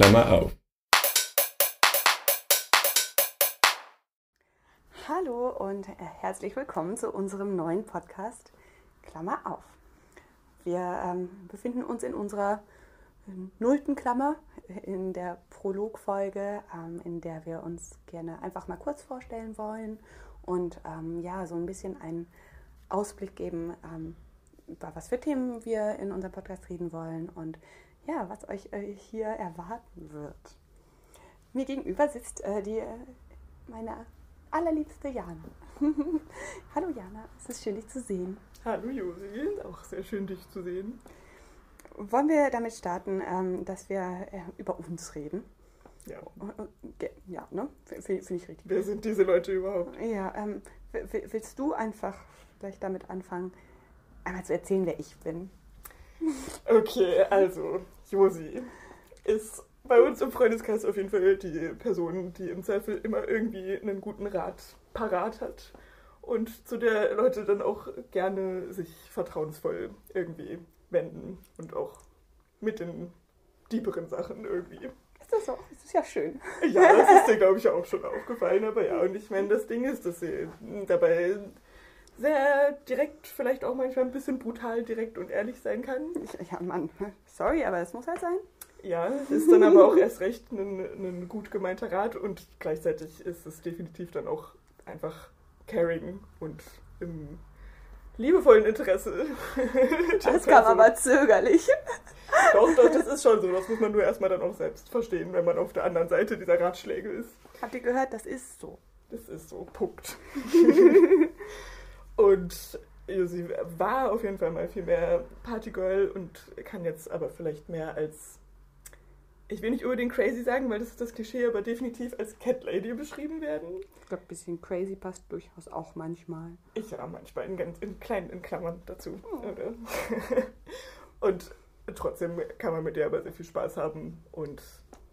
Klammer auf. Hallo und herzlich willkommen zu unserem neuen Podcast Klammer auf. Wir ähm, befinden uns in unserer nullten Klammer, in der Prologfolge, ähm, in der wir uns gerne einfach mal kurz vorstellen wollen und ähm, ja, so ein bisschen einen Ausblick geben, ähm, über was für Themen wir in unserem Podcast reden wollen und ja, was euch äh, hier erwarten wird. Mir gegenüber sitzt äh, die, äh, meine allerliebste Jana. Hallo Jana, es ist schön, dich zu sehen. Hallo Josi, auch sehr schön, dich zu sehen. Wollen wir damit starten, ähm, dass wir äh, über uns reden? Ja. Ja, ne? Finde ich richtig. Wer sind diese Leute überhaupt? Ja, ähm, willst du einfach vielleicht damit anfangen, einmal zu erzählen, wer ich bin? Okay, also, Josi ist bei uns im Freundeskreis auf jeden Fall die Person, die im Zweifel immer irgendwie einen guten Rat parat hat und zu der Leute dann auch gerne sich vertrauensvoll irgendwie wenden und auch mit den dieberen Sachen irgendwie. Ist das so? Das ist ja schön. Ja, das ist dir, glaube ich, auch schon aufgefallen. Aber ja, und ich meine, das Ding ist, dass sie dabei sehr direkt, vielleicht auch manchmal ein bisschen brutal direkt und ehrlich sein kann. Ja, Mann, sorry, aber es muss halt sein. Ja, ist dann aber auch erst recht ein, ein gut gemeinter Rat und gleichzeitig ist es definitiv dann auch einfach caring und im liebevollen Interesse. Das kam aber zögerlich. Doch, doch, das ist schon so. Das muss man nur erstmal dann auch selbst verstehen, wenn man auf der anderen Seite dieser Ratschläge ist. Habt ihr gehört, das ist so. Das ist so, Punkt. und sie war auf jeden Fall mal viel mehr Partygirl und kann jetzt aber vielleicht mehr als ich will nicht unbedingt crazy sagen, weil das ist das Klischee, aber definitiv als Cat Lady beschrieben werden. Ich glaube, ein bisschen crazy passt durchaus auch manchmal. Ich ja, manchmal in, ganz, in kleinen in Klammern dazu. Oh. und trotzdem kann man mit der aber sehr viel Spaß haben und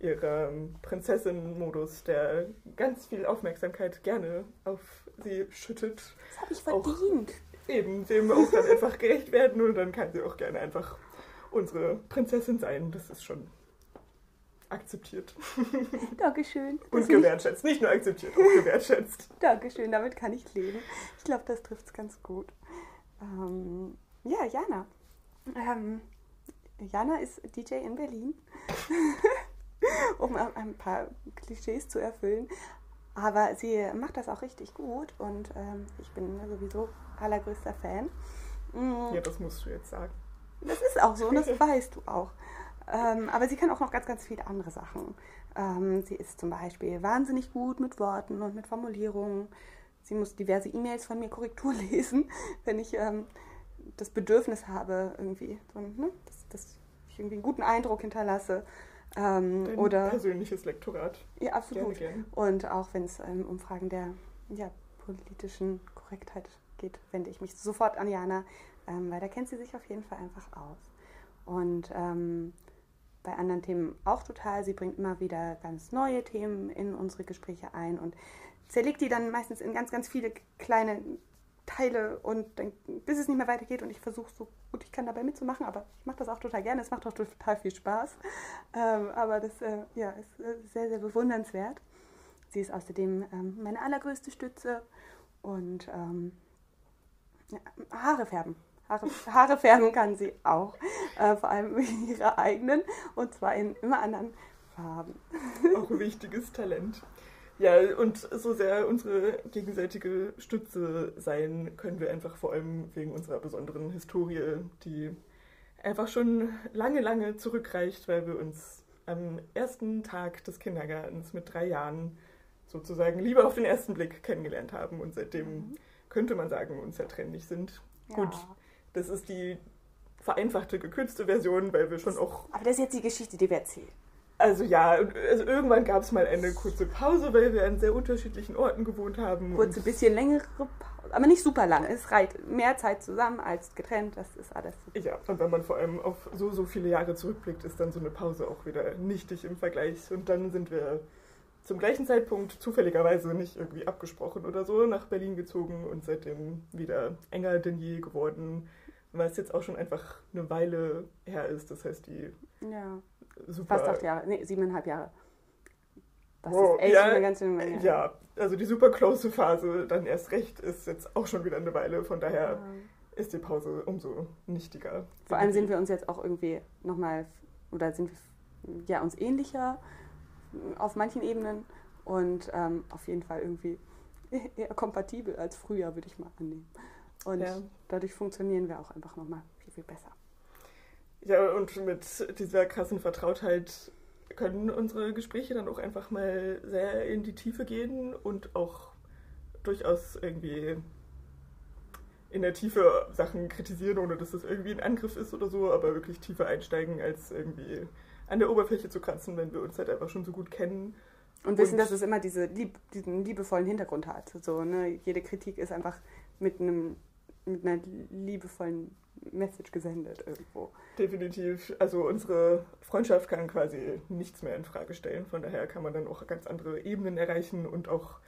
ihren Prinzessin-Modus, der ganz viel Aufmerksamkeit gerne auf sie schüttet. Das habe ich verdient. eben, dem auch dann einfach gerecht werden und dann kann sie auch gerne einfach unsere Prinzessin sein. Das ist schon akzeptiert. Dankeschön. Und gewertschätzt. Nicht nur akzeptiert, auch gewertschätzt. Dankeschön, damit kann ich leben. Ich glaube, das trifft es ganz gut. Ähm, ja, Jana. Ähm, Jana ist DJ in Berlin, um ein paar Klischees zu erfüllen. Aber sie macht das auch richtig gut und ähm, ich bin sowieso allergrößter Fan. Mhm. Ja, das musst du jetzt sagen. Das ist auch so und das weißt du auch. Ähm, aber sie kann auch noch ganz, ganz viele andere Sachen. Ähm, sie ist zum Beispiel wahnsinnig gut mit Worten und mit Formulierungen. Sie muss diverse E-Mails von mir Korrektur lesen, wenn ich ähm, das Bedürfnis habe, irgendwie, so, ne, dass, dass, ich irgendwie einen guten Eindruck hinterlasse. Ähm, Dein oder persönliches Lektorat. Ja, absolut. Gerne, gerne. Und auch wenn es ähm, um Fragen der ja, politischen Korrektheit geht, wende ich mich sofort an Jana, ähm, weil da kennt sie sich auf jeden Fall einfach aus. Und ähm, bei anderen Themen auch total. Sie bringt immer wieder ganz neue Themen in unsere Gespräche ein und zerlegt die dann meistens in ganz, ganz viele kleine Teile und dann, bis es nicht mehr weitergeht und ich versuche so gut ich kann dabei mitzumachen, aber ich mache das auch total gerne, es macht auch total viel Spaß. Ähm, aber das äh, ja, ist äh, sehr, sehr bewundernswert. Sie ist außerdem ähm, meine allergrößte Stütze und ähm, ja, Haare färben. Haare, Haare färben kann sie auch, äh, vor allem ihre eigenen und zwar in immer anderen Farben. Auch ein wichtiges Talent. Ja, und so sehr unsere gegenseitige Stütze sein können wir einfach vor allem wegen unserer besonderen Historie, die einfach schon lange, lange zurückreicht, weil wir uns am ersten Tag des Kindergartens mit drei Jahren sozusagen lieber auf den ersten Blick kennengelernt haben und seitdem mhm. könnte man sagen, unzertrennlich sind. Ja. Gut, das ist die vereinfachte, gekürzte Version, weil wir schon auch. Aber das ist jetzt die Geschichte, die wir erzählen. Also ja, also irgendwann gab es mal eine kurze Pause, weil wir an sehr unterschiedlichen Orten gewohnt haben. Kurze, bisschen längere Pause, aber nicht super lang. Es reicht mehr Zeit zusammen als getrennt, das ist alles. Ja, und wenn man vor allem auf so, so viele Jahre zurückblickt, ist dann so eine Pause auch wieder nichtig im Vergleich. Und dann sind wir zum gleichen Zeitpunkt zufälligerweise nicht irgendwie abgesprochen oder so nach Berlin gezogen und seitdem wieder enger denn je geworden weil es jetzt auch schon einfach eine Weile her ist. Das heißt, die Ja, super. fast acht Jahre. Nee, siebeneinhalb Jahre. Das Wow, ist echt ja, eine ganz schöne Menge. Ja, also die super close Phase dann erst recht ist jetzt auch schon wieder eine Weile. Von daher Ja. ist die Pause umso nichtiger. Vor allem sind wir uns jetzt auch irgendwie nochmal, oder sind wir ja uns ähnlicher auf manchen Ebenen und ähm, auf jeden Fall irgendwie eher kompatibel als früher, würde ich mal annehmen. Und Ja. dadurch funktionieren wir auch einfach nochmal viel, viel besser. Ja, und mit dieser krassen Vertrautheit können unsere Gespräche dann auch einfach mal sehr in die Tiefe gehen und auch durchaus irgendwie in der Tiefe Sachen kritisieren, ohne dass das irgendwie ein Angriff ist oder so, aber wirklich tiefer einsteigen, als irgendwie an der Oberfläche zu kratzen, wenn wir uns halt einfach schon so gut kennen. Und wissen, Und- dass es immer diese lieb, diesen liebevollen Hintergrund hat. So, ne? Jede Kritik ist einfach mit, einem, mit einer liebevollen Message gesendet irgendwo. Definitiv. Also unsere Freundschaft kann quasi nichts mehr in Frage stellen. Von daher kann man dann auch ganz andere Ebenen erreichen und auch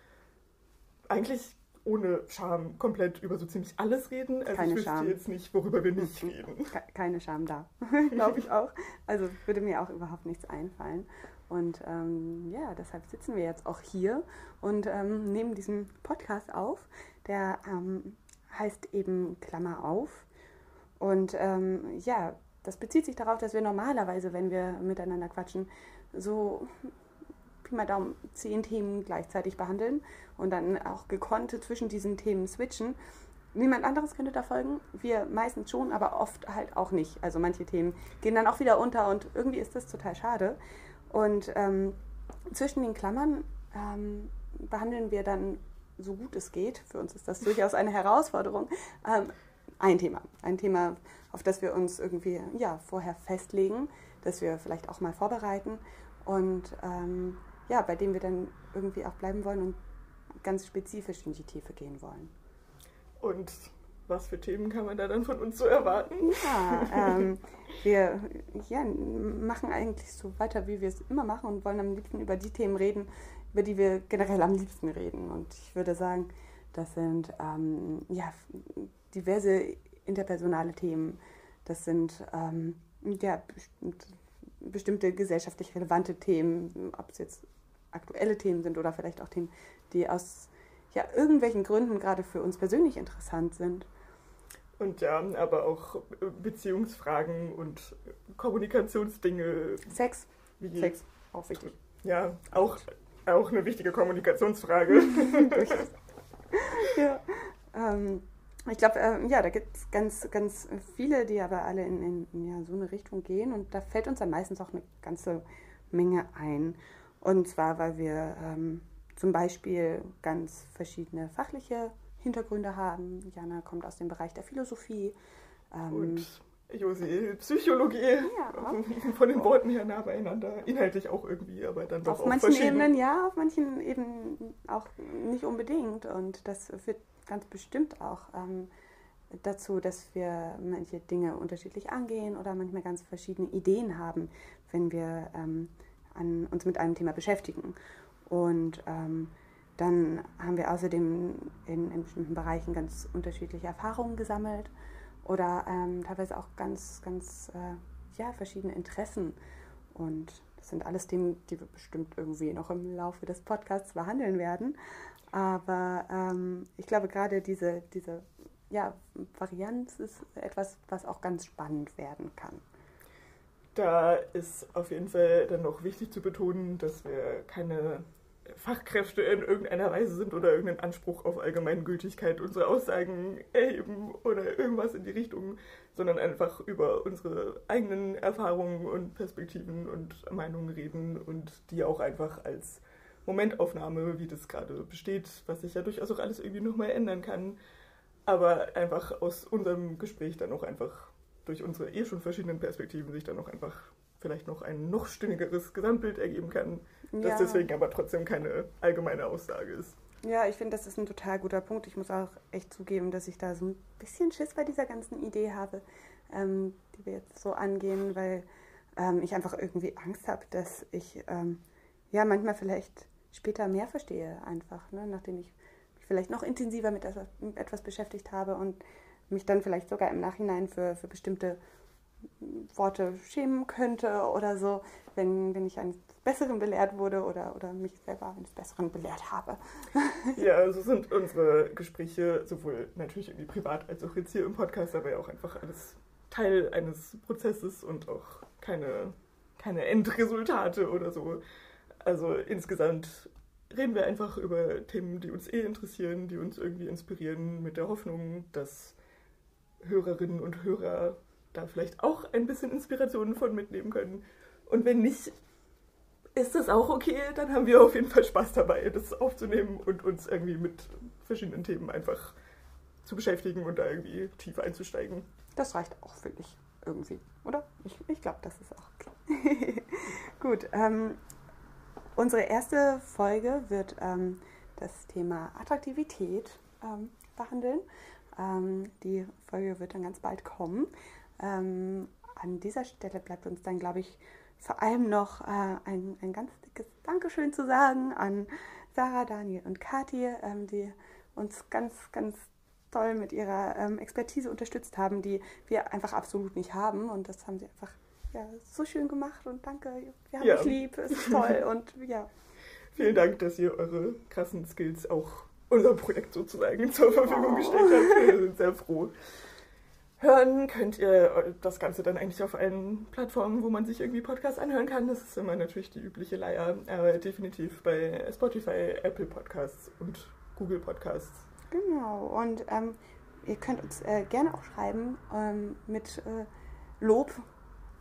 eigentlich ohne Scham komplett über so ziemlich alles reden. Also Keine ich wüsste Scham. jetzt nicht, worüber wir nicht reden. Ke- Keine Scham da, glaube ich auch. Also würde mir auch überhaupt nichts einfallen. Und ähm, ja, deshalb sitzen wir jetzt auch hier und ähm, nehmen diesen Podcast auf. Der ähm, heißt eben Klammer auf. Und ähm, ja, das bezieht sich darauf, dass wir normalerweise, wenn wir miteinander quatschen, so Pi mal Daumen zehn Themen gleichzeitig behandeln und dann auch gekonnt zwischen diesen Themen switchen. Niemand anderes könnte da folgen. Wir meistens schon, aber oft halt auch nicht. Also manche Themen gehen dann auch wieder unter und irgendwie ist das total schade. Und ähm, zwischen den Klammern ähm, behandeln wir dann so gut es geht. Für uns ist das durchaus eine Herausforderung. Ähm, ein Thema. Ein Thema, auf das wir uns irgendwie ja, vorher festlegen, das wir vielleicht auch mal vorbereiten und ähm, ja, bei dem wir dann irgendwie auch bleiben wollen und ganz spezifisch in die Tiefe gehen wollen. Und was für Themen kann man da dann von uns so erwarten? Ja, ähm, wir ja, machen eigentlich so weiter, wie wir es immer machen und wollen am liebsten über die Themen reden, über die wir generell am liebsten reden. Und ich würde sagen, das sind ähm, ja, diverse interpersonale Themen. Das sind ähm, ja, bestimmt, bestimmte gesellschaftlich relevante Themen, ob es jetzt aktuelle Themen sind oder vielleicht auch Themen, die aus ja, irgendwelchen Gründen gerade für uns persönlich interessant sind. Und ja, aber auch Beziehungsfragen und Kommunikationsdinge. Sex, Wie, Sex, auch wichtig. Ja, auch, auch eine wichtige Kommunikationsfrage. Ja. Ähm, ich glaube, äh, ja, da gibt es ganz, ganz viele, die aber alle in, in, in ja, so eine Richtung gehen. Und da fällt uns dann meistens auch eine ganze Menge ein. Und zwar, weil wir ähm, zum Beispiel ganz verschiedene fachliche Hintergründe haben. Jana kommt aus dem Bereich der Philosophie. Ähm, Und Josi, Psychologie. Ja. Von den Worten her nah beieinander. Inhaltlich auch irgendwie, aber dann doch auf auch manchen. Ebenen ja, auf manchen Ebenen auch nicht unbedingt. Und das führt ganz bestimmt auch ähm, dazu, dass wir manche Dinge unterschiedlich angehen oder manchmal ganz verschiedene Ideen haben, wenn wir ähm, an, uns mit einem Thema beschäftigen. Und ähm, dann haben wir außerdem in, in bestimmten Bereichen ganz unterschiedliche Erfahrungen gesammelt oder ähm, teilweise auch ganz, ganz äh, ja, verschiedene Interessen. Und das sind alles Themen, die wir bestimmt irgendwie noch im Laufe des Podcasts behandeln werden. Aber ähm, ich glaube, gerade diese, diese ja, Varianz ist etwas, was auch ganz spannend werden kann. Da ist auf jeden Fall dann noch wichtig zu betonen, dass wir keine Fachkräfte in irgendeiner Weise sind oder irgendeinen Anspruch auf Allgemeingültigkeit unserer Aussagen erheben oder irgendwas in die Richtung, sondern einfach über unsere eigenen Erfahrungen und Perspektiven und Meinungen reden und die auch einfach als Momentaufnahme, wie das gerade besteht, was sich ja durchaus auch alles irgendwie nochmal ändern kann, aber einfach aus unserem Gespräch dann auch einfach durch unsere eh schon verschiedenen Perspektiven sich dann auch einfach vielleicht noch ein noch stimmigeres Gesamtbild ergeben kann, das Ja. deswegen aber trotzdem keine allgemeine Aussage ist. Ja, ich finde, das ist ein total guter Punkt. Ich muss auch echt zugeben, dass ich da so ein bisschen Schiss bei dieser ganzen Idee habe, ähm, die wir jetzt so angehen, weil ähm, ich einfach irgendwie Angst habe, dass ich ähm, ja manchmal vielleicht später mehr verstehe, einfach, ne? nachdem ich mich vielleicht noch intensiver mit etwas, mit etwas beschäftigt habe und mich dann vielleicht sogar im Nachhinein für, für bestimmte Worte schämen könnte oder so, wenn, wenn ich eines Besseren belehrt wurde oder, oder mich selber eines Besseren belehrt habe. Ja, so sind unsere Gespräche sowohl natürlich irgendwie privat als auch jetzt hier im Podcast, aber ja auch einfach alles Teil eines Prozesses und auch keine, keine Endresultate oder so. Also insgesamt reden wir einfach über Themen, die uns eh interessieren, die uns irgendwie inspirieren, mit der Hoffnung, dass Hörerinnen und Hörer da vielleicht auch ein bisschen Inspirationen von mitnehmen können. Und wenn nicht, ist das auch okay. Dann haben wir auf jeden Fall Spaß dabei, das aufzunehmen und uns irgendwie mit verschiedenen Themen einfach zu beschäftigen und da irgendwie tief einzusteigen. Das reicht auch, finde ich, irgendwie, oder? Ich, ich glaube, das ist auch okay. Gut, ähm, unsere erste Folge wird ähm, das Thema Attraktivität ähm, behandeln. Ähm, die Folge wird dann ganz bald kommen. Ähm, an dieser Stelle bleibt uns dann, glaube ich, vor allem noch äh, ein, ein ganz dickes Dankeschön zu sagen an Sarah, Daniel und Kathi, ähm, die uns ganz, ganz toll mit ihrer ähm, Expertise unterstützt haben, die wir einfach absolut nicht haben. Und das haben sie einfach ja, so schön gemacht und danke, wir haben ja. euch lieb, es ist toll und ja. Vielen Dank, dass ihr eure krassen Skills auch unserem Projekt sozusagen zur Verfügung gestellt habt. Wir sind sehr froh. Hören könnt ihr das Ganze dann eigentlich auf allen Plattformen, wo man sich irgendwie Podcasts anhören kann. Das ist immer natürlich die übliche Leier, aber definitiv bei Spotify, Apple Podcasts und Google Podcasts. Genau, und ähm, ihr könnt uns äh, gerne auch schreiben ähm, mit äh, Lob,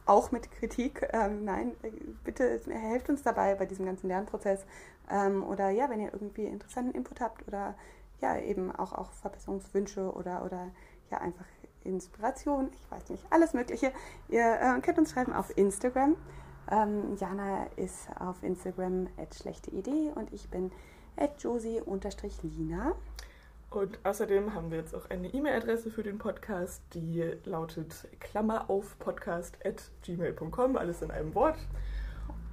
auch mit Kritik. Ähm, nein, äh, bitte helft uns dabei bei diesem ganzen Lernprozess. Ähm, oder ja, wenn ihr irgendwie interessanten Input habt oder ja, eben auch, auch Verbesserungswünsche oder, oder ja, einfach Inspiration, ich weiß nicht, alles Mögliche. Ihr äh, könnt uns schreiben auf Instagram. Ähm, Jana ist auf Instagram at schlechte Idee und ich bin at josie-lina. Und außerdem haben wir jetzt auch eine E-Mail-Adresse für den Podcast, die lautet Klammer auf podcast at gmail.com, alles in einem Wort.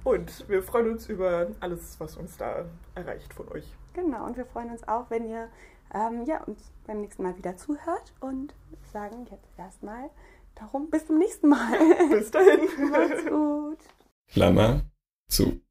Und wir freuen uns über alles, was uns da erreicht von euch. Genau, und wir freuen uns auch, wenn ihr ähm, ja, uns beim nächsten Mal wieder zuhört und sagen jetzt erstmal darum bis zum nächsten Mal. Bis dahin. Macht's gut. Klammer zu.